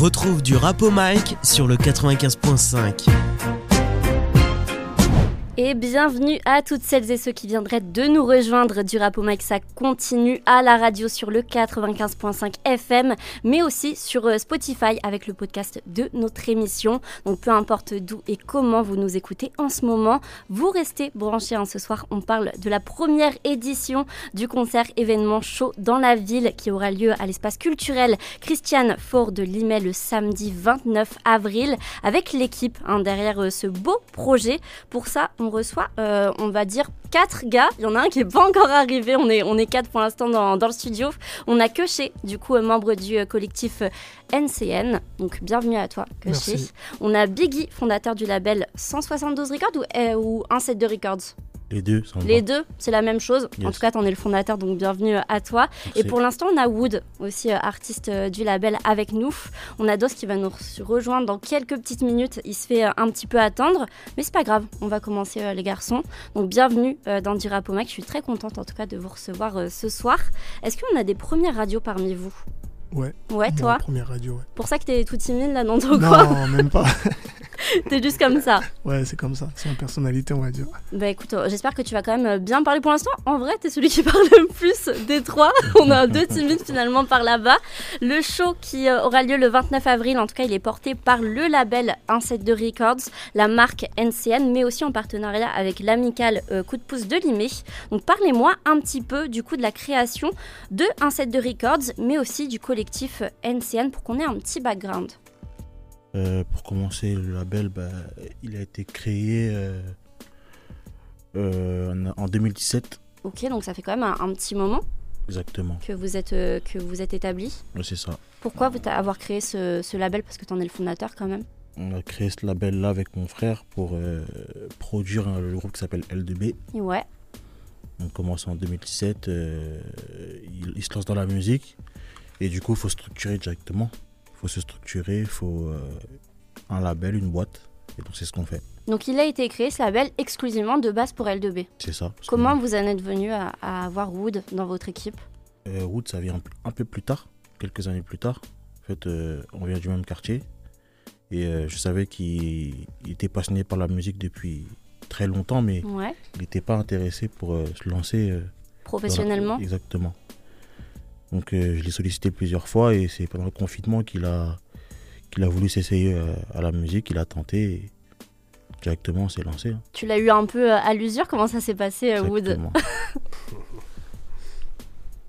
retrouve du rap au mic sur le 95.5. Et bienvenue à toutes celles et ceux qui viendraient de nous rejoindre du Rap au Mic. Ça continue à la radio sur le 95.5 FM, mais aussi sur euh, Spotify avec le podcast de notre émission. Donc peu importe d'où et comment vous nous écoutez en ce moment, vous restez branchés. Hein. Ce soir, on parle de la première édition du concert événement chaud dans la ville qui aura lieu à l'espace culturel Christiane Fort de Limay le samedi 29 avril avec l'équipe hein, derrière euh, ce beau projet. Pour ça, on reçoit, euh, on va dire, quatre gars. Il y en a un qui n'est pas encore arrivé. On est, on est quatre pour l'instant dans, dans, le studio. On a Coché, du coup, membre du euh, collectif NCN. Euh, Donc, bienvenue à toi, Coché. On a Biggie, fondateur du label 172 Records ou, ou 172 Records? Les deux, Les deux, c'est la même chose. En tout cas, tu en es le fondateur, donc bienvenue à toi. Et pour l'instant, on a Wood, aussi euh, artiste euh, du label, avec nous. On a Dos qui va nous rejoindre dans quelques petites minutes. Il se fait euh, un petit peu attendre, mais c'est pas grave. On va commencer, les garçons. Donc, bienvenue dans Dirapomac. Je suis très contente, en tout cas, de vous recevoir ce soir. Est-ce qu'on a des premières radios parmi vous? Ouais. Ouais, toi? Première radio, ouais. Pour ça que t'es tout timide là dans ton coin Non, même pas. T'es juste comme ça. Ouais, c'est comme ça. C'est une personnalité, on va dire. Bah écoute, euh, j'espère que tu vas quand même euh, bien parler pour l'instant. En vrai, t'es celui qui parle le plus des trois. On a deux timides finalement par là-bas. Le show qui euh, aura lieu le 29 avril, en tout cas, il est porté par le label 172 Records, la marque NCN, mais aussi en partenariat avec l'amical Coup de pouce de Limay. Donc parlez-moi un petit peu du coup de la création de 172 Records, mais aussi du collectif NCN pour qu'on ait un petit background. Euh, pour commencer, le label, bah, il a été créé euh, euh, en, 2017. Ok, donc ça fait quand même un, petit moment. Exactement. Que vous êtes, que vous êtes établi. Oui, c'est ça. Pourquoi vous avoir créé ce, label? Parce que tu en es le fondateur quand même. On a créé ce label-là avec mon frère pour produire le groupe qui s'appelle L2B. Ouais. On commence en 2017. Il, il, se lance dans la musique. Et du coup, il faut structurer directement faut se structurer, il faut euh, un label, une boîte. Et donc c'est ce qu'on fait. Donc il a été créé ce label exclusivement de base pour L2B. C'est ça. Comment vous en êtes venu à, avoir Wood dans votre équipe? Euh, Wood, ça vient un, peu plus tard, quelques années plus tard. En fait, euh, on vient du même quartier. Et je savais qu'il était passionné par la musique depuis très longtemps, mais il n'était pas intéressé pour se lancer. Professionnellement? Exactement. Donc euh, je l'ai sollicité plusieurs fois et c'est pendant le confinement qu'il a, qu'il a voulu s'essayer euh, à la musique, il a tenté et directement on s'est lancé. Hein. Tu l'as eu un peu euh, à l'usure, comment ça s'est passé Wood?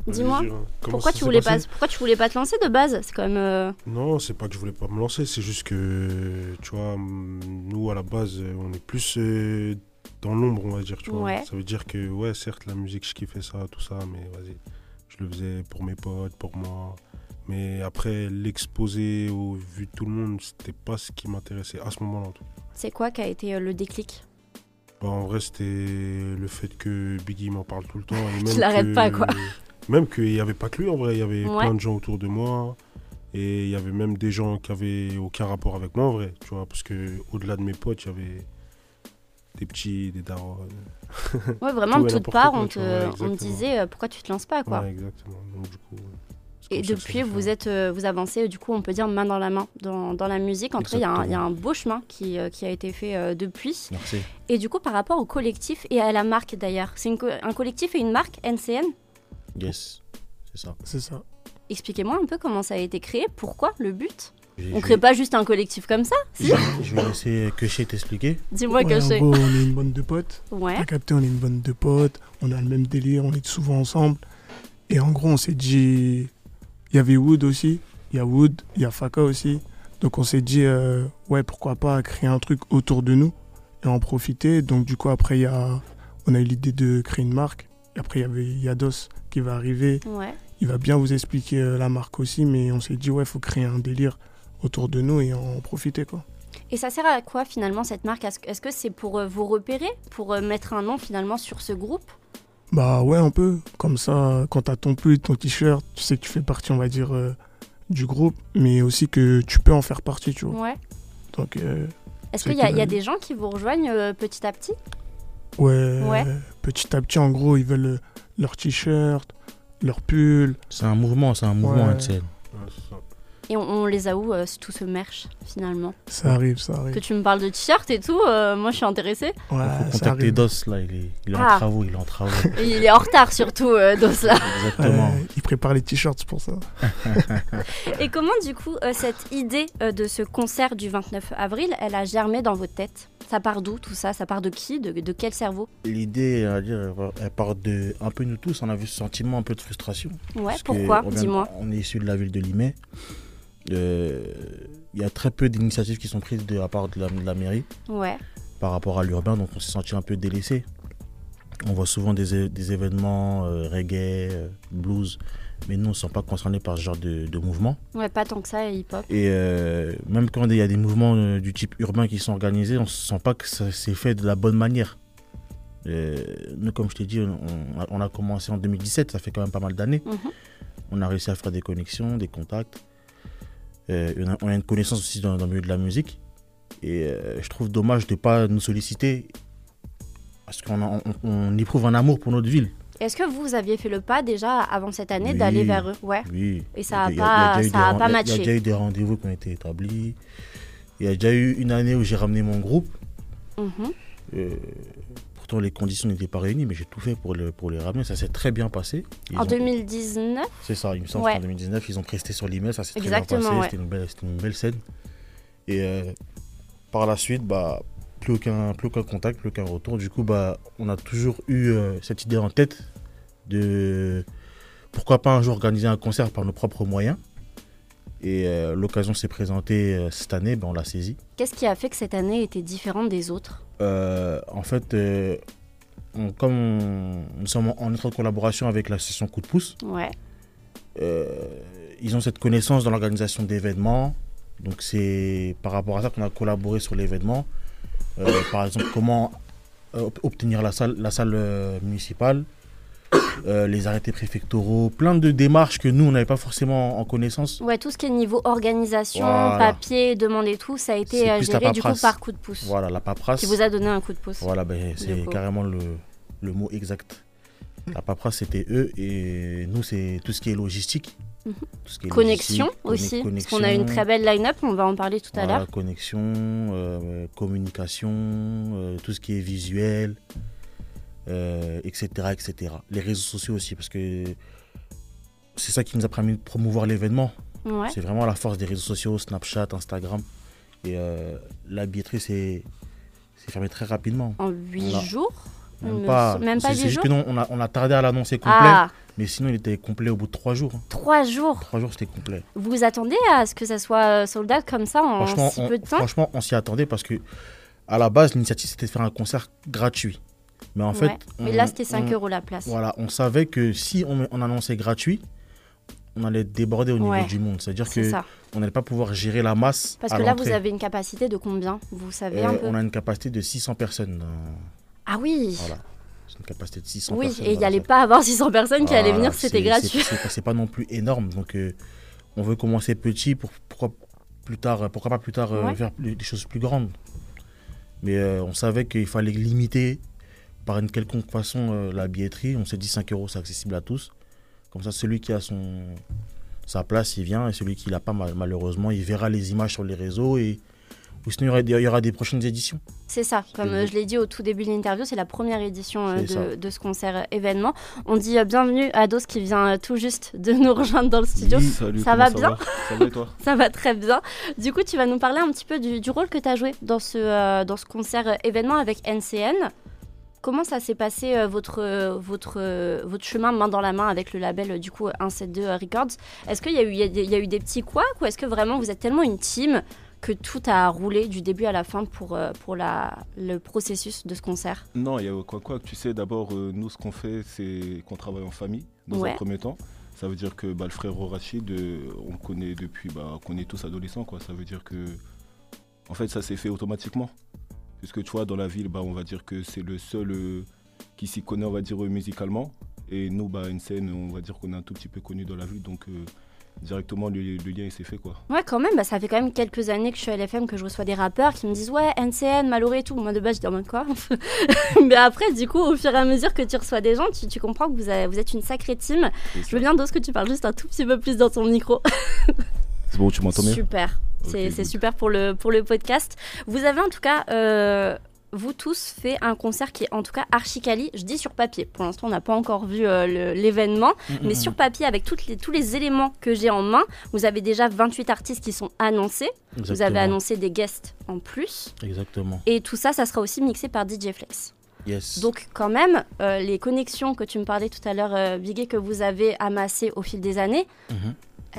Dis-moi, pourquoi tu voulais pas, pourquoi tu voulais pas te lancer de base? C'est quand même. Non, c'est pas que je voulais pas me lancer, c'est juste que tu vois, nous à la base, on est plus dans l'ombre, on va dire, tu vois. Ça veut dire que ouais, certes la musique, je kiffais ça, tout ça, mais vas-y, je le faisais pour mes potes, pour moi. Mais après, l'exposer au vu de tout le monde, c'était pas ce qui m'intéressait à ce moment-là. C'est quoi qui a été euh, le déclic? Bah, En vrai, c'était le fait que Biggie m'en parle tout le temps. Tu l'arrêtes pas, quoi. Même qu'il n'y avait pas que lui, en vrai. Il y avait plein de gens autour de moi. Et il y avait même des gens qui avaient aucun rapport avec moi, en vrai. Tu vois, parce que au-delà de mes potes, il y avait des petits, des darons. Ouais, vraiment, de toutes parts, on, te, on disait euh, pourquoi tu te lances pas, quoi. exactement. Donc, du coup, et depuis, vous êtes, euh, vous avancez, du coup, on peut dire main dans la main dans, dans la musique. En tout cas, il y, a un beau chemin qui, euh, qui a été fait depuis. Merci. Et du coup, par rapport au collectif et à la marque d'ailleurs, c'est un collectif et une marque NCN Yes, c'est ça. C'est ça. Expliquez-moi un peu comment ça a été créé, pourquoi le but? On crée pas juste un collectif comme ça si Je vais laisser Keché t'expliquer. Dis-moi ouais, Keché. on est une bande de potes. Ouais. T'as capté, on est une bande de potes. On a le même délire, on est souvent ensemble. Et en gros, on s'est dit. Il y avait Wood aussi. Il y a Wood, il y a Faka aussi. Donc on s'est dit, euh, ouais, pourquoi pas créer un truc autour de nous et en profiter. Donc du coup, après, y a, on a eu l'idée de créer une marque. Et après, il y avait Yados qui va arriver. Ouais. Il va bien vous expliquer euh, la marque aussi, mais on s'est dit, ouais, il faut créer un délire autour de nous et en profiter. Quoi. Et ça sert à quoi finalement cette marque? Est-ce que c'est pour euh, vous repérer, pour euh, mettre un nom finalement sur ce groupe? Bah ouais, un peu. Comme ça, quand tu as ton pull, ton t-shirt, tu sais que tu fais partie, on va dire, euh, du groupe, mais aussi que tu peux en faire partie, tu vois. Ouais. Donc. Est-ce qu'il y, y, a des gens qui vous rejoignent petit à petit? Ouais, ouais, Petit à petit, en gros, ils veulent leur t-shirt, leur pull. C'est un mouvement, c'est un mouvement, ouais. Et on, les a où, tout ce merch, finalement? Ça arrive, ça arrive. Que tu me parles de t-shirt et tout, moi je suis intéressée. Ouais, il faut contacter DOS, là, il est, il est en ah. travaux, il est en travaux. il est en retard surtout, DOS, là. Exactement. il prépare les t-shirts pour ça. et comment, du coup, cette idée de ce concert du 29 avril, elle a germé dans votre tête? Ça part d'où tout ça? Ça part de qui? De, de, quel cerveau? L'idée, elle part de un peu nous tous. On a vu ce sentiment un peu de frustration. Ouais, pourquoi? Dis-moi. On est issu de la ville de Limay. Euh, il y a très peu d'initiatives qui sont prises de la part de la, mairie ouais. par rapport à l'urbain, donc on s'est senti un peu délaissé. On voit souvent des, des événements euh, reggae, euh, blues, mais nous, on ne sont pas concernés par ce genre de, mouvement. Ouais, pas tant que ça, hip-hop. Et euh, même quand il y a des mouvements euh, du type urbain qui sont organisés, on ne sent pas que ça s'est fait de la bonne manière. Euh, nous, comme je t'ai dit, on, a commencé en 2017, ça fait quand même pas mal d'années. Mhm. On a réussi à faire des connexions, des contacts. On, a, une connaissance aussi dans, dans, le milieu de la musique. Et je trouve dommage de ne pas nous solliciter parce qu'on on éprouve un amour pour notre ville. Est-ce que vous aviez fait le pas déjà avant cette année d'aller vers eux? Ouais. Oui. Et ça n'a pas, ça a pas matché. Il y a déjà eu des rendez-vous qui ont été établis. Il y a déjà eu une année où j'ai ramené mon groupe. Mhm. Euh, pourtant, les conditions n'étaient pas réunies, mais j'ai tout fait pour, le, pour les ramener. Ça s'est très bien passé. en 2019 C'est ça, il me semble qu'en 2019, ils ont presté sur l'email. Ça s'est très bien passé. C'était une, belle, une belle scène. Et euh, par la suite, bah, plus aucun, plus aucun contact, plus aucun retour. Du coup, bah, on a toujours eu euh, cette idée en tête de pourquoi pas un jour organiser un concert par nos propres moyens. Et euh, l'occasion s'est présentée euh, cette année, ben, on l'a saisie. Qu'est-ce qui a fait que cette année était différente des autres? En fait, comme nous sommes en étroite collaboration avec l'association Coup de pouce, ouais. ils ont cette connaissance dans l'organisation d'événements. Donc c'est par rapport à ça qu'on a collaboré sur l'événement. Euh, par exemple, comment euh, obtenir la salle, la salle euh, les arrêtés préfectoraux, plein de démarches que nous, on n'avait pas forcément en connaissance. Ouais, tout ce qui est niveau organisation, papier, demande et tout, ça a été géré du coup par coup de pouce. Voilà, la paperasse. Qui vous a donné un coup de pouce. Voilà, ben, c'est carrément le, le, mot exact. La paperasse, c'était eux et nous, c'est tout ce qui est logistique. Mhm. connexion aussi, parce qu'on a une très belle line-up, on va en parler tout à l'heure. Connexion, euh, communication, euh, tout ce qui est visuel, euh, etc. Les réseaux sociaux aussi, parce que c'est ça qui nous a permis de promouvoir l'événement. C'est vraiment la force des réseaux sociaux, Snapchat, Instagram. Et la billetterie s'est fermée très rapidement. En 8 jours Même pas. Même pas C'est juste que non, on a, on a tardé à l'annoncer complet. Ah. Mais sinon, il était complet au bout de trois jours. Trois jours Trois jours, c'était complet. Vous vous attendez à ce que ça soit soldat comme ça en si peu de temps? Franchement, on s'y attendait parce que, à la base, l'initiative, c'était de faire un concert gratuit. Mais en fait. Mais là, c'était 5 euros la place. Voilà, on savait que si on, on annonçait gratuit, on allait déborder au niveau du monde. C'est-à-dire que on n'allait pas pouvoir gérer la masse. Parce que là, vous avez une capacité de combien Vous savez un euh, peu On a une capacité de 600 personnes. Ah oui Voilà une capacité de 600 oui, personnes. Oui, et il n'y allait pas avoir 600 personnes qui allaient venir, c'était gratuit. C'est pas non plus énorme. Donc, euh, on veut commencer petit pour pourquoi, plus tard, pourquoi pas plus tard euh, faire des choses plus grandes. Mais euh, on savait qu'il fallait limiter par une quelconque façon la billetterie. On s'est dit 5 euros, c'est accessible à tous. Comme ça, celui qui a son, sa place, il vient. Et celui qui l'a pas, malheureusement, il verra les images sur les réseaux et ou sinon il y, aura, des prochaines éditions C'est ça, comme euh, je l'ai dit au tout début de l'interview, c'est la première édition euh, de, ce concert euh, événement. On dit bienvenue à Dos qui vient tout juste de nous rejoindre dans le studio. salut, ça va bien Ça va et toi? Ça va très bien. Du coup, tu vas nous parler un petit peu du, rôle que tu as joué dans ce, dans ce concert événement avec NCN. Comment ça s'est passé votre, votre, votre chemin main dans la main avec le label du coup 172 Records? Est-ce qu'il y, a eu, y a eu des petits couacs ou est-ce que vraiment vous êtes tellement une team que tout a roulé du début à la fin pour, euh, pour la, le processus de ce concert? Non, il y a quoi quoi. Tu sais, d'abord, euh, nous, ce qu'on fait, c'est qu'on travaille en famille, dans un premier temps. Ça veut dire que bah, le frère Rachid, euh, on le connaît depuis bah, qu'on est tous adolescents. Quoi. Ça veut dire que, en fait, ça s'est fait automatiquement. Puisque tu vois, dans la ville, bah, on va dire que c'est le seul qui s'y connaît, on va dire, musicalement. Et nous, bah, une scène, on va dire qu'on est un tout petit peu connu dans la ville. Donc, directement le, lien s'est fait quoi. Ouais quand même, bah, ça fait quand même quelques années que je suis à LFM que je reçois des rappeurs qui me disent ouais NCN, Maloré et tout. Moi de base je dis quoi Mais après du coup au fur et à mesure que tu reçois des gens, tu, comprends que vous, vous êtes une sacrée team. Je veux bien ce que tu parles juste un tout petit peu plus dans ton micro. C'est bon, tu m'entends bien Super. c'est super pour le, pour le podcast. Vous avez en tout cas euh, vous tous fait un concert qui est en tout cas archi quali. Je dis sur papier. Pour l'instant, on n'a pas encore vu euh, l'événement, mm, mm, mais sur mm. papier, avec toutes les, tous les éléments que j'ai en main, vous avez déjà 28 artistes qui sont annoncés. Vous avez annoncé des guests en plus. Exactement. Et tout ça, ça sera aussi mixé par DJ Flex. Yes. Donc quand même, euh, les connexions que tu me parlais tout à l'heure, Bigé, que vous avez amassées au fil des années, mm-hmm.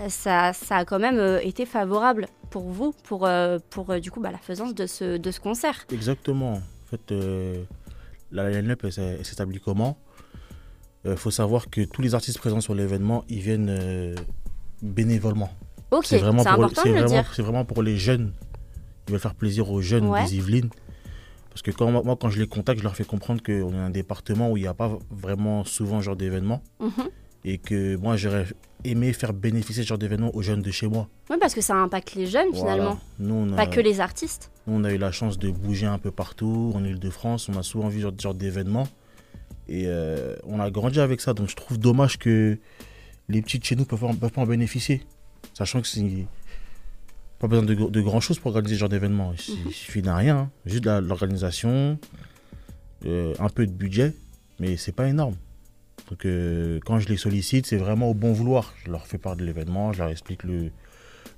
Ça, ça, a quand même été favorable pour vous, pour, pour du coup bah, la faisance de ce, de ce concert. Exactement fait, euh, la line-up s'établit comment? Il euh, faut savoir que tous les artistes présents sur l'événement, ils viennent euh, bénévolement. Ok, c'est vraiment, important de dire. C'est vraiment pour les jeunes. Ils veulent faire plaisir aux jeunes des Yvelines. Parce que quand, moi, quand je les contacte, je leur fais comprendre qu'on est un département où il n'y a pas vraiment souvent ce genre d'événement. Mhm. Et que moi, j'aurais aimé faire bénéficier ce genre d'événement aux jeunes de chez moi. Oui, parce que ça impacte les jeunes finalement. pas que les artistes. Nous, on a eu la chance de bouger un peu partout en Ile-de-France. On a souvent vu ce genre d'événements. Et euh, on a grandi avec ça. Donc je trouve dommage que les petits de chez nous ne peuvent, pas en bénéficier. Sachant que c'est pas besoin de, de grand chose pour organiser ce genre d'événement. Il, suffit d'un rien. Hein. Juste de l'organisation, euh, un peu de budget. Mais c'est pas énorme. Donc euh, quand je les sollicite, c'est vraiment au bon vouloir. Je leur fais part de l'événement, je leur explique le,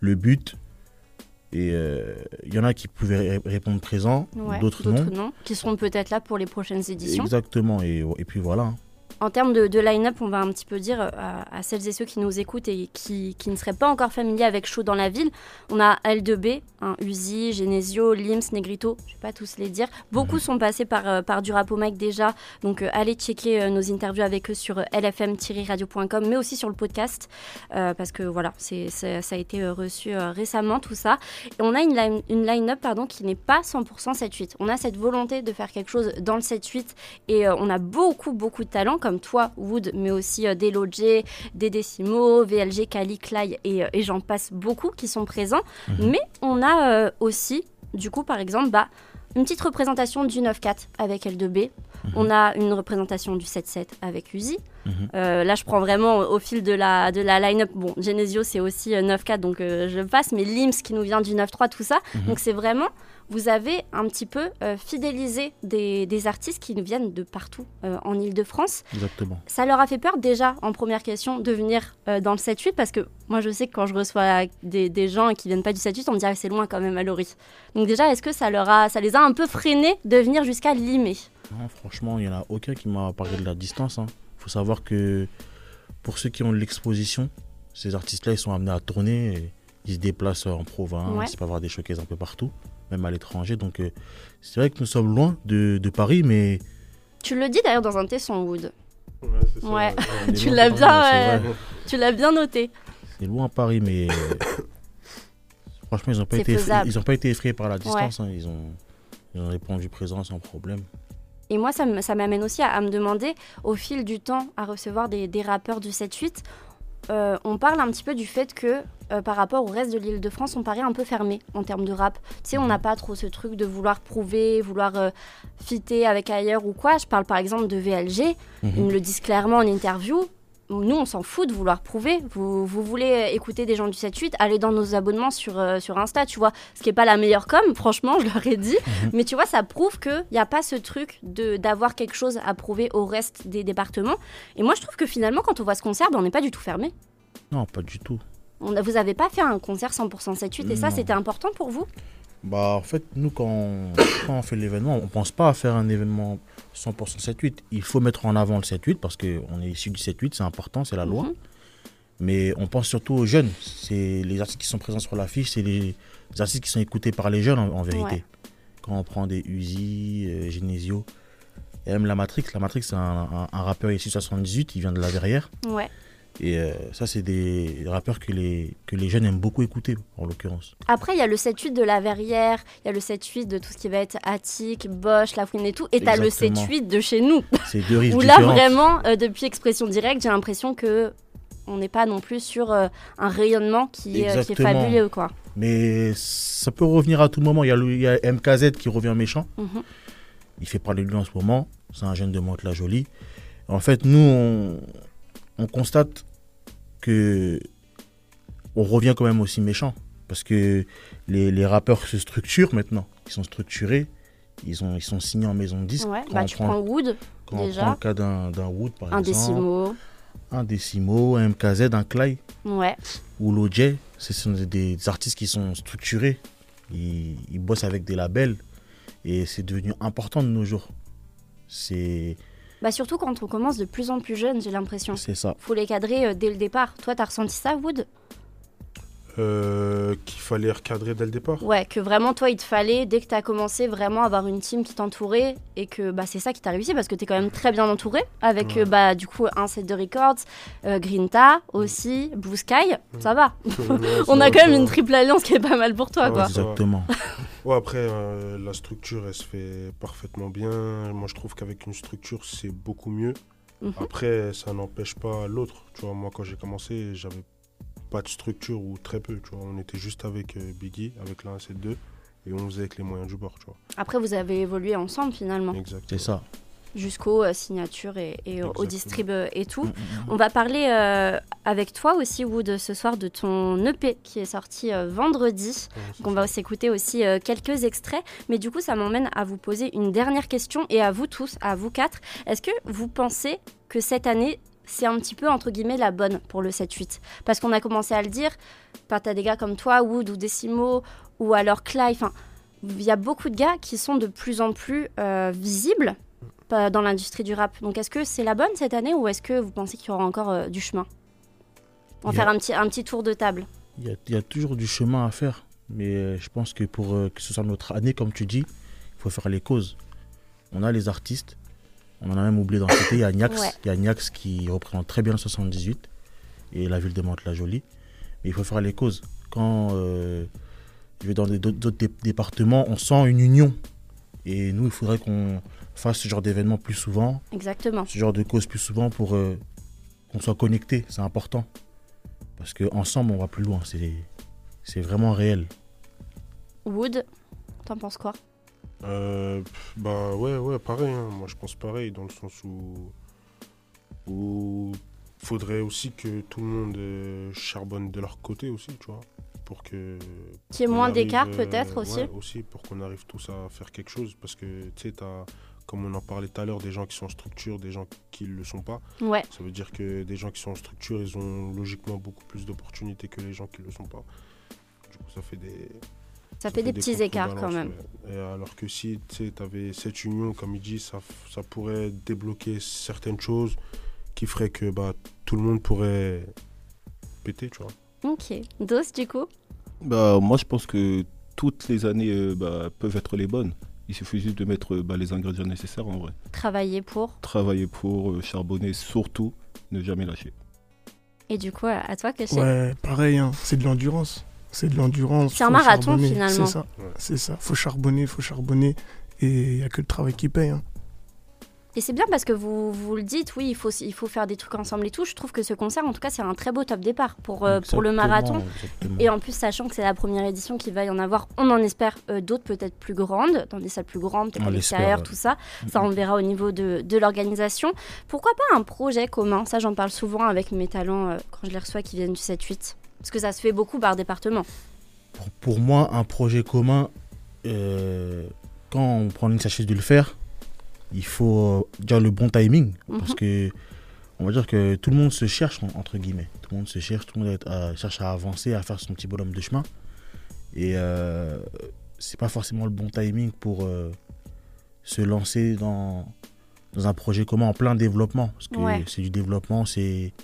le but. Et il euh, y en a qui pouvaient répondre présent, d'autres non. Qui seront peut-être là pour les prochaines éditions. Exactement, et, et puis voilà. En termes de, line-up, on va un petit peu dire euh, à, celles et ceux qui nous écoutent et qui, ne seraient pas encore familiers avec Chaud dans la ville, on a L2B, hein, Uzi, Genesio, Lims, Negrito, je ne vais pas tous les dire. Beaucoup mhm. sont passés par, euh, par du Mike déjà, donc euh, allez checker nos interviews avec eux sur lfm-radio.com, mais aussi sur le podcast, parce que voilà, c'est, ça a été reçu récemment tout ça. Et on a une, line, une line-up pardon, qui n'est pas 100% 7-8. On a cette volonté de faire quelque chose dans le 7-8 et on a beaucoup, beaucoup de talent comme toi, Wood, mais aussi euh, des Décimo, VLG, Kali, Clay euh, et, j'en passe beaucoup qui sont présents. Mhm. Mais on a euh, aussi, du coup, par exemple, bah, une petite représentation du 9-4 avec L2B. Mhm. On a une représentation du 7-7 avec Uzi. Mhm. là, je prends vraiment au fil de la, de la line-up. Bon, Genesio, c'est aussi 9-4, donc je passe. Mais Lims, qui nous vient du 9-3, tout ça. Donc, c'est vraiment vous avez un petit peu euh, fidélisé des, artistes qui nous viennent de partout euh, en Ile-de-France. Exactement. Ça leur a fait peur déjà, en première question, de venir euh, dans le 7-8 parce que moi je sais que quand je reçois des, gens qui viennent pas du 7-8, on me dit ah, c'est loin quand même à Lori. Donc déjà, est-ce que ça, leur a, ça les a un peu freinés de venir jusqu'à Limay? Non, franchement, il n'y en a aucun qui m'a parlé de la distance. Il hein. faut savoir que pour ceux qui ont l'exposition, ces artistes-là, ils sont amenés à tourner. Et ils se déplacent en province, ils peuvent avoir des showcases un peu partout même à l'étranger. Donc euh, c'est vrai que nous sommes loin de, Paris, mais... Tu le dis d'ailleurs dans un tesson, Wood. Ouais, tu l'as bien, tu l'as bien noté. C'est loin Paris, mais franchement, ils n'ont pas, été ils ont pas été effrayés par la distance. Hein. Ils, ont, ils ont répondu présent sans problème. Et moi, ça m'amène aussi à, me demander, au fil du temps, à recevoir des, des rappeurs du 7-8, euh, on parle un petit peu du fait que euh, par rapport au reste de l'île de France, on paraît un peu fermé en termes de rap. Tu sais, on n'a pas trop ce truc de vouloir prouver, vouloir euh, fitter avec ailleurs ou quoi. Je parle par exemple de VLG, mhm. ils me le disent clairement en interview nous, on s'en fout de vouloir prouver. Vous, voulez écouter des gens du 7-8, allez dans nos abonnements sur, euh, sur Insta, tu vois. Ce qui n'est pas la meilleure com, franchement, je leur ai dit. Mhm. Mais tu vois, ça prouve qu'il n'y a pas ce truc d'avoir quelque chose à prouver au reste des départements. Et moi, je trouve que finalement, quand on voit ce concert, ben, on n'est pas du tout fermé. Non, pas du tout. On, vous n'avez pas fait un concert 100% 7-8 et ça, c'était important pour vous? Bah, en fait, nous, quand on, fait l'événement, on pense pas à faire un événement 100% 7-8. Il faut mettre en avant le 7-8 parce qu'on est issu du 7-8, c'est important, c'est la loi. Mhm. Mais on pense surtout aux jeunes. C'est les artistes qui sont présents sur l'affiche, c'est les, artistes qui sont écoutés par les jeunes en, vérité. Quand on prend des Uzi, euh, Genesio, et même la Matrix. La Matrix, c'est un, un, rappeur issu de 78, il vient de la Verrière. Ouais. Et euh, ça, c'est des rappeurs que les, que les jeunes aiment beaucoup écouter, en l'occurrence. Après, il y a le 7-8 de la Verrière, il y a le 7-8 de tout ce qui va être Attic, Bosch, La Fouine et tout. Et tu as le 7-8 de chez nous. C'est deux rives Où là, vraiment, euh, depuis Expression Directe, j'ai l'impression que on n'est pas non plus sur euh, un rayonnement qui, est, qui fabuleux. Quoi. Mais ça peut revenir à tout moment. Il y a, y a MKZ qui revient méchant. Mhm. Il fait parler de lui en ce moment. C'est un jeune de Monte-la-Jolie. En fait, nous, on on constate que on revient quand même aussi méchant. Parce que les, rappeurs se structurent maintenant. Ils sont structurés. Ils, ont, ils sont signés en maison de disque. Ouais, bah, tu prends Wood, quand déjà. on prend le cas d'un Wood, par un exemple. Décimo. Un Décimo, un MKZ, un Clay. Ouais. Ou l'OJ. Ce sont des, artistes qui sont structurés. Ils, ils bossent avec des labels. Et c'est devenu important de nos jours. C'est bah surtout quand on commence de plus en plus jeune, j'ai l'impression. C'est ça. Faut les cadrer euh, dès le départ. Toi, t'as ressenti ça, Wood? Euh, qu'il fallait recadrer dès le départ. Ouais, que vraiment toi il te fallait dès que tu as commencé vraiment avoir une team qui t'entourait et que bah, c'est ça qui t'a réussi parce que tu es quand même très bien entouré avec euh, bah, du coup un set de records, euh, Grinta aussi, Blue Sky, ça va. On a quand même une triple alliance qui est pas mal pour toi quoi. Exactement. ouais, après la structure elle se fait parfaitement bien. Moi je trouve qu'avec une structure c'est beaucoup mieux. Mhm. Après ça n'empêche pas l'autre. Tu vois, moi quand j'ai commencé j'avais pas de structure ou très peu. Tu vois. On était juste avec euh, Biggie, avec la 1-7-2 et on faisait avec les moyens du bord. Tu vois. Après, vous avez évolué ensemble finalement. Exactement. C'est ça. Jusqu'aux euh, signatures et, et au distrib et tout. Mm, mm, mm. On va parler euh, avec toi aussi, Wood, ce soir de ton EP qui est sorti vendredi. Donc on va s'écouter aussi quelques extraits. Mais du coup, ça m'emmène à vous poser une dernière question et à vous tous, à vous quatre. Est-ce que vous pensez que cette année, c'est un petit peu entre guillemets la bonne pour le 7-8. Parce qu'on a commencé à le dire, tu as des gars comme toi, Wood ou Decimo, ou alors Clive, il y a beaucoup de gars qui sont de plus en plus euh, visibles euh, dans l'industrie du rap. Donc est-ce que c'est la bonne cette année ou est-ce que vous pensez qu'il y aura encore euh, du chemin? On va faire un petit, un petit tour de table. Il y, a, toujours du chemin à faire, mais je pense que pour que ce soit notre année, comme tu dis, il faut faire les causes. On a les artistes, on en a même oublié dans le côté. Il y a Niax, il y a Niax qui représente très bien le 78 et la ville de Mantes-la-Jolie. Mais il faut faire les causes. Quand euh, je vais dans d'autres départements, on sent une union. Et nous, il faudrait qu'on fasse ce genre d'événements plus souvent. Exactement. Ce genre de causes plus souvent pour euh, qu'on soit connecté. C'est important. Parce qu'ensemble, on va plus loin. C'est vraiment réel. Wood, t'en penses quoi? Euh, bah ouais, ouais, pareil. Hein. Moi, je pense pareil dans le sens où où faudrait aussi que tout le monde euh, charbonne de leur côté aussi, tu vois, pour que qu'il y ait moins d'écart euh, peut-être aussi. aussi pour qu'on arrive tous à faire quelque chose, parce que tu sais, comme on en parlait tout à l'heure, des gens qui sont en structure, des gens qui ne le sont pas. Ouais. Ça veut dire que des gens qui sont en structure, ils ont logiquement beaucoup plus d'opportunités que les gens qui ne le sont pas. Du coup, ça fait des, ça, fait, des, petits écarts quand même. alors que si tu avais cette union, comme il dit, ça, ça pourrait débloquer certaines choses qui feraient que bah, tout le monde pourrait péter, tu vois. Ok. Dos, du coup? Bah, Moi, je pense que toutes les années euh, bah, peuvent être les bonnes. Il suffit juste de mettre bah, les ingrédients nécessaires en vrai. Travailler pour? Travailler pour, euh, charbonner, surtout, ne jamais lâcher. Et du coup, à toi, Caché Ouais, pareil, hein, c'est de l'endurance c'est de l'endurance. C'est un marathon finalement. C'est ça, c'est ça. Faut charbonner, faut charbonner, et il n'y a que le travail qui paye. Hein. Et c'est bien parce que vous, vous le dites, oui, il faut, il faut faire des trucs ensemble et tout. Je trouve que ce concert, en tout cas, c'est un très beau top départ pour, euh, pour le marathon. Et en plus, sachant que c'est la première édition qu'il va y en avoir, on en espère euh, d'autres peut-être plus grandes, dans des salles plus grandes, peut-être à l'extérieur, tout ça. Ça, on verra au niveau de, de l'organisation. Pourquoi pas un projet commun? Ça, j'en parle souvent avec mes talents euh, quand je les reçois qui viennent du 7-8. Parce que ça se fait beaucoup par département. Pour, moi, un projet commun, euh, quand on prend l'initiative de le faire, il faut dire le bon timing. Mhm. Parce que on va dire que tout le monde se cherche, entre guillemets. Tout le monde se cherche, tout le monde euh, cherche à avancer, à faire son petit bonhomme de chemin. Et euh, c'est pas forcément le bon timing pour euh, se lancer dans, dans un projet commun en plein développement. Parce que c'est du développement, c'est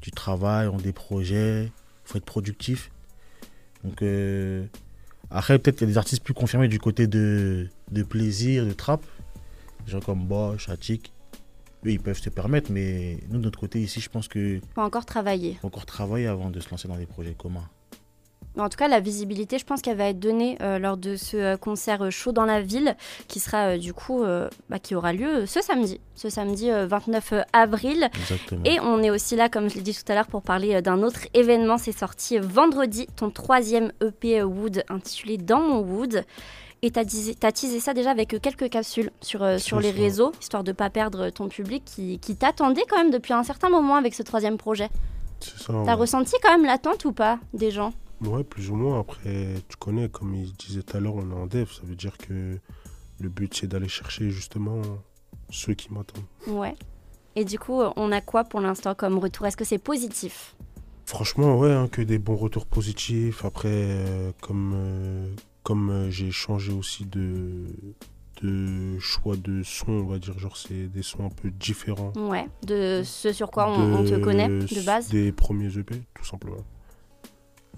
du travail, on des projets, faut être productif. Donc, euh, après, peut-être qu'il y a des artistes plus confirmés du côté de, de plaisir, de trap. Des gens comme Bosch, Attic. Eux, ils peuvent se permettre, mais nous, de notre côté, ici, je pense que. Faut encore travailler. Faut encore travailler avant de se lancer dans des projets communs en tout cas, la visibilité, je pense qu'elle va être donnée euh, lors de ce euh, concert chaud dans la ville, qui sera euh, du coup, bah, qui aura lieu ce samedi, ce samedi 29 avril. Exactement. Et on est aussi là, comme je l'ai dit tout à l'heure, pour parler d'un autre événement. C'est sorti vendredi, ton troisième EP Wood, intitulé Dans mon Wood. Et tu as, teasé ça déjà avec quelques capsules sur, sur les réseaux, histoire de ne pas perdre ton public qui, qui t'attendait quand même depuis un certain moment avec ce troisième projet. T'as ressenti quand même l'attente ou pas des gens? Ouais, plus ou moins. Après, tu connais, comme il disait tout à l'heure, on est en dev. Ça veut dire que le but, c'est d'aller chercher justement ceux qui m'attendent. Ouais. Et du coup, on a quoi pour l'instant comme retour? Est-ce que c'est positif? Franchement, ouais, hein, que des bons retours positifs. Après, euh, comme, euh, comme euh, j'ai changé aussi de, de choix de son, on va dire, genre c'est des sons un peu différents. Ouais, de ce sur quoi on, te connaît de base. Des premiers EP, tout simplement.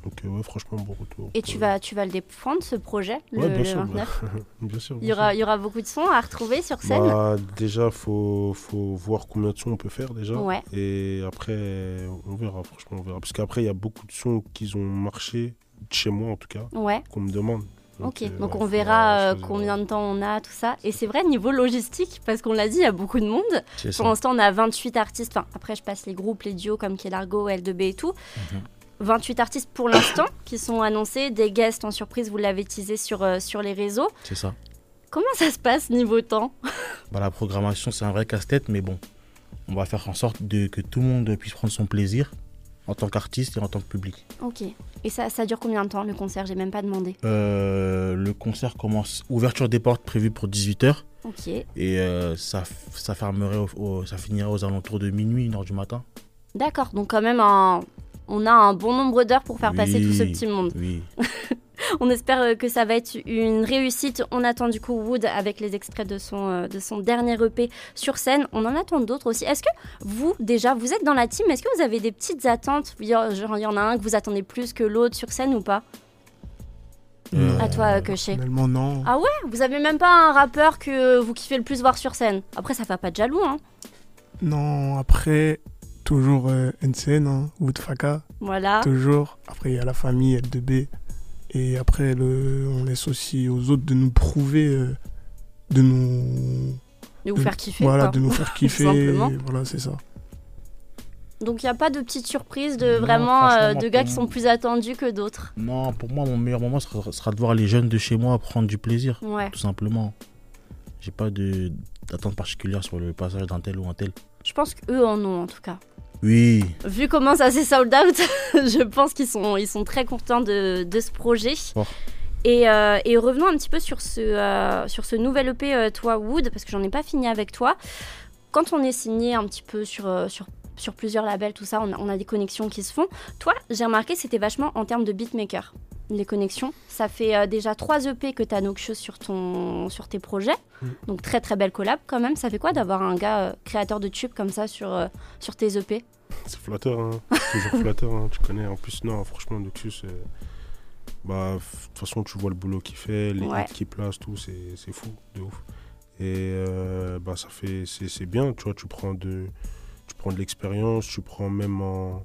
Donc euh, ouais, franchement, bon retour. Et tu vas, tu vas le défendre, ce projet, le, bien, le sûr, 29 bien sûr. il, y aura, il y aura beaucoup de sons à retrouver sur scène? Bah, Déjà, il faut, faut voir combien de sons on peut faire déjà. Ouais. Et après, on verra, franchement, on verra. Parce qu'après, il y a beaucoup de sons qui ont marché, chez moi en tout cas, ouais. qu'on me demande. ok, euh, donc on verra euh, combien de temps on a, tout ça. Et c'est vrai, niveau logistique, parce qu'on l'a dit, il y a beaucoup de monde. Pour l'instant, on a 28 artistes. Enfin, après, je passe les groupes, les duos comme Kelargo, L2B et tout. Mhm. 28 artistes pour l'instant qui sont annoncés, des guests en surprise, vous l'avez teasé sur, euh, sur les réseaux. C'est ça. Comment ça se passe niveau temps bah, La programmation, c'est un vrai casse-tête, mais bon, on va faire en sorte de, que tout le monde puisse prendre son plaisir en tant qu'artiste et en tant que public. Ok. Et ça, ça dure combien de temps le concert? J'ai même pas demandé. Euh, le concert commence, ouverture des portes prévue pour 18h. Ok. Et euh, ça, ça, fermerait ça finirait aux alentours de minuit, 1h du matin. D'accord, donc quand même un, on a un bon nombre d'heures pour faire passer tout ce petit monde. Oui. on espère euh, que ça va être une réussite. On attend du coup Wood avec les extraits de son, euh, de son dernier EP sur scène. On en attend d'autres aussi. Est-ce que vous, déjà, vous êtes dans la team? Est-ce que vous avez des petites attentes? Genre, il y en a un que vous attendez plus que l'autre sur scène ou pas? Euh, à toi, que Personnellement, non. Ah ouais? Vous avez même pas un rappeur que vous kiffez le plus voir sur scène Après, ça fait pas de jaloux, hein Non, après, toujours euh, NCN, hein, Woodfaka. Voilà. Toujours. Après, il y a la famille L2B. Et après, le, on laisse aussi aux autres de nous prouver, euh, de nous. De vous faire kiffer. Voilà, de nous faire kiffer. voilà, c'est ça. Donc il n'y a pas de petite surprise de vraiment euh, de gars qui sont plus attendus que d'autres. Non, pour moi mon meilleur moment sera, de voir les jeunes de chez moi prendre du plaisir, ouais. tout simplement. J'ai pas d'attente particulière sur le passage d'un tel ou un tel. Je pense qu'eux en ont en tout cas. Oui. Vu comment ça s'est sold out, je pense qu'ils sont, ils sont très contents de, de ce projet. Et, euh, et, revenons un petit peu sur ce, euh, sur ce nouvel EP, euh, toi, Wood, parce que j'en ai pas fini avec toi. Quand on est signé un petit peu sur, sur, sur plusieurs labels, tout ça, on a, on a, des connexions qui se font. Toi, j'ai remarqué, c'était vachement en termes de beatmaker les connexions. Ça fait euh, déjà 3 EP que tu as Noxious sur, ton, sur tes projets. Mm. Donc très très belle collab quand même. Ça fait quoi d'avoir un gars euh, créateur de tubes comme ça sur, euh, sur tes EP C'est flatteur, hein. toujours flatteur, hein. tu connais. En plus, non, franchement, Noxious, bah, de toute façon, tu vois le boulot qu'il fait, les hits qu'il place, tout, c'est fou, de ouf. Et bah, ça fait, c'est bien, tu vois, tu prends de, tu prends de l'expérience, tu prends même en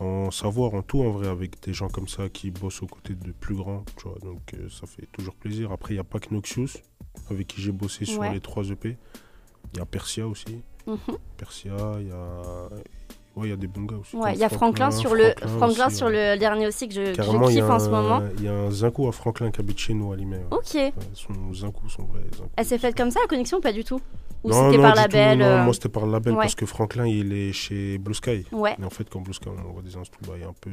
en savoir, en tout en vrai, avec des gens comme ça qui bossent aux côtés de plus grands, tu vois. Donc euh, ça fait toujours plaisir. Après, il n'y a pas que Noxious, avec qui j'ai bossé sur les trois EP. Il y a Persia aussi. Mhm. Persia, il y a Ouais, il y a des bons gars aussi. Ouais, il y a Franklin, sur, le, Franklin sur le dernier aussi que je, kiffe en ce moment. Il y a un Zinco à Franklin qui habite chez nous à Limay. Ok. son Zinco, son vrai Zinco. Elle s'est faite comme ça la connexion ou pas du tout? Ou c'était par label Non, euh, moi c'était par label parce que Franklin il est chez Blue Sky. Ouais. Et en fait, quand Blue Sky on envoie des instruments, bah, il y a un peu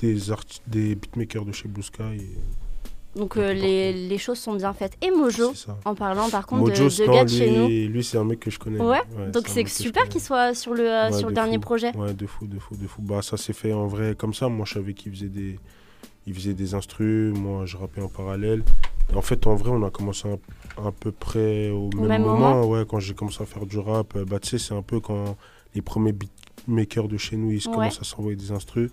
des, des beatmakers de chez Blue Sky. Et... Donc euh, les, les, choses sont bien faites. Et Mojo, en parlant par contre de, de gars de chez nous. Lui, c'est un mec que je connais. Ouais, donc c'est super qu'il soit sur le, euh, sur le dernier projet. Ouais, de fou, de fou, de fou. Bah, ça s'est fait en vrai comme ça. Moi, je savais qu'il faisait des, il faisait des instrus. Moi, je rappais en parallèle. En fait, en vrai, on a commencé à, peu près au, même, moment. Ouais, quand j'ai commencé à faire du rap, euh, bah, tu sais, c'est un peu quand les premiers beatmakers de chez nous, ils commencent à s'envoyer des instrus.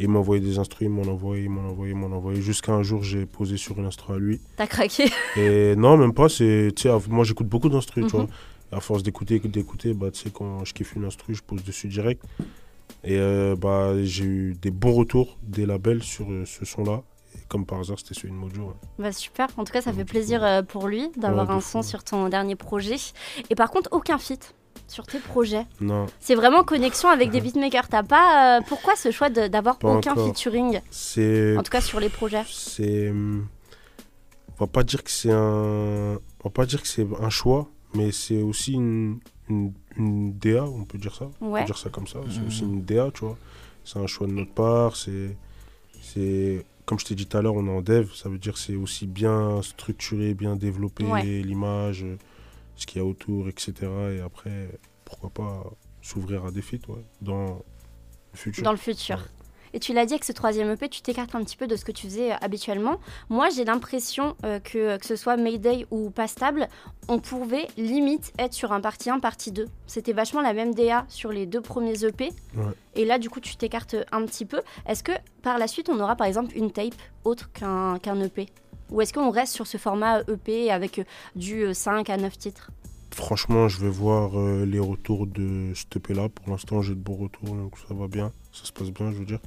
Et il m'envoyait des instruments, il m'en envoyait, il m'en envoyait, il m'en envoyait. Jusqu'à un jour, j'ai posé sur une instru à lui. T'as craqué Et non, même pas. C'est, moi, j'écoute beaucoup d'instrus, tu mhm. vois. à force d'écouter, d'écouter, bah, tu sais, quand je kiffe une instru, je pose dessus direct. Et euh, bah, j'ai eu des bons retours des labels sur euh, ce son-là. Comme par hasard, c'était celui de Mojo. Bah, super. En tout cas, ça fait plaisir euh, pour lui d'avoir un son sur ton dernier projet. Et par contre, aucun feat sur tes projets Non. C'est vraiment connexion avec des beatmakers. T'as pas. Euh, pourquoi ce choix d'avoir aucun featuring C'est. En tout cas sur les projets? C'est. On va pas dire que c'est un. On va pas dire que c'est un choix, mais c'est aussi une, une, DA, on peut dire ça. On peut dire ça comme ça. C'est aussi une DA, tu vois. c'est un choix de notre part. C'est, c'est comme je t'ai dit tout à l'heure, on est en dev. Ça veut dire c'est aussi bien structuré, bien développé l'image, ce qu'il y a autour, etc. Et après, pourquoi pas s'ouvrir à des feats dans le futur. Dans le futur. Et tu l'as dit avec ce troisième EP, tu t'écartes un petit peu de ce que tu faisais euh, habituellement. Moi, j'ai l'impression euh, que que ce soit Mayday ou Pas Stable, on pouvait limite être sur un partie 1, partie 2. C'était vachement la même DA sur les deux premiers EP. Et là, du coup, tu t'écartes un petit peu. Est-ce que par la suite, on aura par exemple une tape autre qu'un qu'un EP Ou est-ce qu'on reste sur ce format EP avec du 5 euh, à 9 titres? Franchement, je vais voir les retours de EP là. Pour l'instant, j'ai de bons retours, donc ça va bien. Ça se passe bien, je veux dire.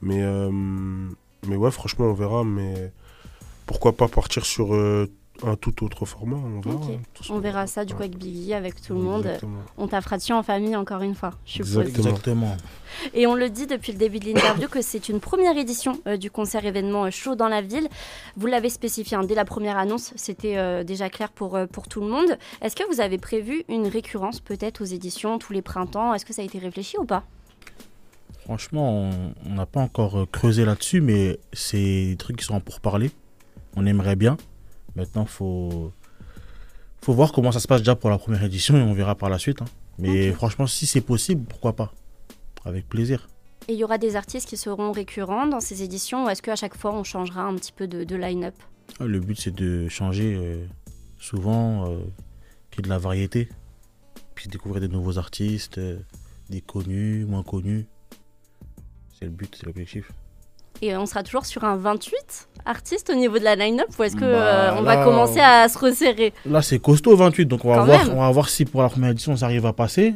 Mais, euh, mais ouais, franchement, on verra. Mais pourquoi pas partir sur euh, un tout autre format On verra, hein, on verra ça du coup avec Biggie, avec tout le monde. On t'a dessus en famille encore une fois, je suppose. Exactement. Et on le dit depuis le début de l'interview que c'est une première édition euh, du concert événement chaud dans la ville. Vous l'avez spécifié hein, dès la première annonce, c'était déjà clair pour, pour tout le monde. Est-ce que vous avez prévu une récurrence peut-être aux éditions tous les printemps? Est-ce que ça a été réfléchi ou pas? Franchement, on n'a pas encore euh, creusé là-dessus, mais c'est des trucs qui sont pour parler. On aimerait bien. Maintenant, faut faut voir comment ça se passe déjà pour la première édition et on verra par la suite. Hein. Mais franchement, si c'est possible, pourquoi pas? Avec plaisir. Et il y aura des artistes qui seront récurrents dans ces éditions ou est-ce qu'à chaque fois on changera un petit peu de, line-up? Ah, Le but c'est de changer euh, souvent, euh, qu'il y ait de la variété, puis découvrir des nouveaux artistes, des connus, moins connus. C'est le but, c'est l'objectif. Et on sera toujours sur un 28 artistes au niveau de la line-up ou est-ce qu'on bah, euh, va commencer à se resserrer? Là, c'est costaud 28, donc on va, voir, on va voir si pour la première édition, ça arrive à passer.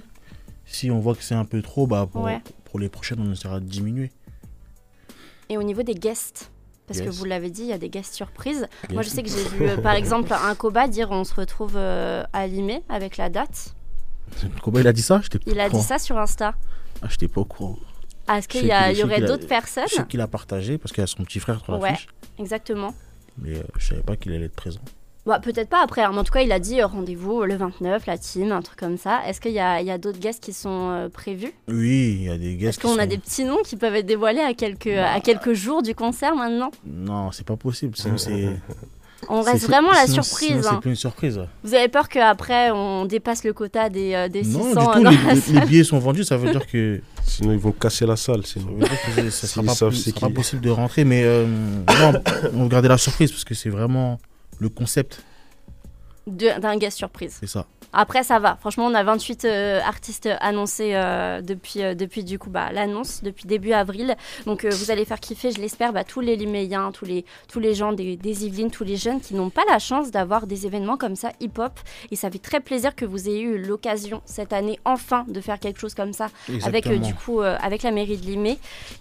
Si on voit que c'est un peu trop, bah, pour, pour les prochaines, on essaiera de diminuer. Et au niveau des guests parce que vous l'avez dit, il y a des guests surprises. Moi, je sais que j'ai vu, euh, par exemple, un Koba dire on se retrouve euh, à Limay avec la date. Koba, il a dit ça? Il a dit ça sur Insta. Ah, j'étais pas au courant. Ah, est-ce qu'il y, y, aurait d'autres personnes Je sais qu'il a partagé parce qu'il y a son petit frère sur ouais, exactement. Mais euh, je savais pas qu'il allait être présent. Bah, peut-être pas après, hein, mais en tout cas, il a dit euh, rendez-vous le 29, la team, un truc comme ça. Est-ce qu'il y a, a d'autres guests qui sont euh, prévus? Oui, il y a des guests. Est-ce qu'on a des petits noms qui peuvent être dévoilés à quelques, à bah. quelques jours du concert maintenant Non, c'est pas possible. c'est. On reste vraiment la surprise. C'est hein. plus une surprise. Vous avez peur qu'après on dépasse le quota des, euh, des 600 Non, du tout. Les, billets sont vendus, ça veut dire que. Sinon ils vont casser la salle. Sinon. Ça sera, pas, sera pas possible de rentrer, mais euh, on va garder la surprise parce que c'est vraiment le concept. D'un gars surprise. C'est ça. Après, ça va. Franchement, on a 28 euh, artistes annoncés euh, depuis, euh, depuis du coup bah, l'annonce, depuis début avril. Donc, vous allez faire kiffer, je l'espère, bah, tous les Liméens, tous les, tous les gens des, des Yvelines, tous les jeunes qui n'ont pas la chance d'avoir des événements comme ça hip-hop. Et ça fait très plaisir que vous ayez eu l'occasion cette année, enfin, de faire quelque chose comme ça avec, du coup, avec la mairie de Limay.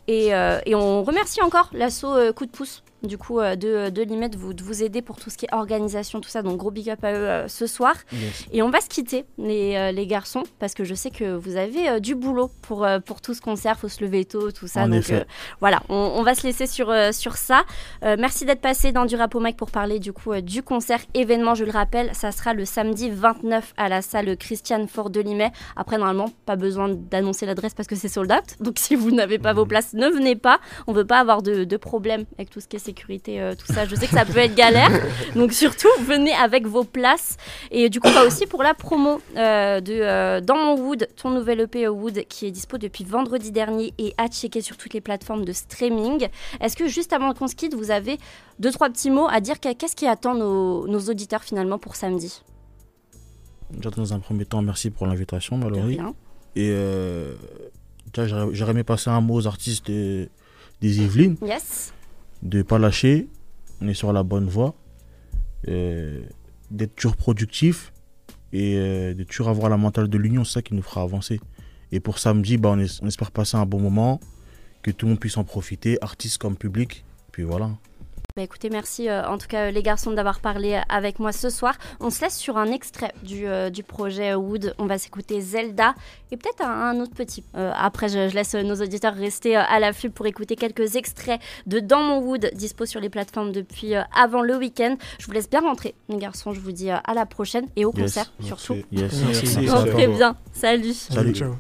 Et, et on remercie encore l'assaut Coup de pouce du coup euh, de, de Limet vous, de vous aider pour tout ce qui est organisation, tout ça. Donc gros big up à eux euh, ce soir. Et on va se quitter les, euh, les, garçons parce que je sais que vous avez du boulot pour, pour tout ce concert, faut se lever tôt, tout ça. donc voilà, on, va se laisser sur, sur ça. merci d'être passé dans du Rap Mike pour parler du coup du concert événement. Je le rappelle, ça sera le samedi 29 à la salle Christiane Fort de Limay. Après normalement pas besoin d'annoncer l'adresse parce que c'est sold out. Donc si vous n'avez pas vos mhm. places, ne venez pas. On veut pas avoir de, de problème avec tout ce qui est sécurité, euh, tout ça. Je sais que ça peut être galère. Donc surtout, venez avec vos places. Et du coup, pas aussi pour la promo euh, de euh, Dans mon Wood, ton nouvel EP Wood qui est dispo depuis vendredi dernier et à checker sur toutes les plateformes de streaming. Est-ce que juste avant qu'on se quitte, vous avez deux, trois petits mots à dire? Qu'est-ce qui attend nos, nos auditeurs finalement pour samedi? Dans un premier temps, merci pour l'invitation, Mallory. Et euh, j'aurais aimé passer un mot aux artistes des Yvelines. Yes de ne pas lâcher, on est sur la bonne voie, euh, d'être toujours productif et euh, de toujours avoir la mentale de l'union, c'est ça qui nous fera avancer. Et pour samedi, bah, on, on espère passer un bon moment, que tout le monde puisse en profiter, artistes comme public, puis voilà. Bah écoutez, merci euh, en tout cas les garçons d'avoir parlé euh, avec moi ce soir. On se laisse sur un extrait du, euh, du projet Wood. On va s'écouter Zelda et peut-être un, autre petit. après, je, laisse nos auditeurs rester à l'affût pour écouter quelques extraits de Dans mon Wood, dispo sur les plateformes depuis avant le week-end. Je vous laisse bien rentrer, les garçons. Je vous dis à la prochaine et au concert surtout. Yes. Merci. très bien. Salut. Salut. Ciao.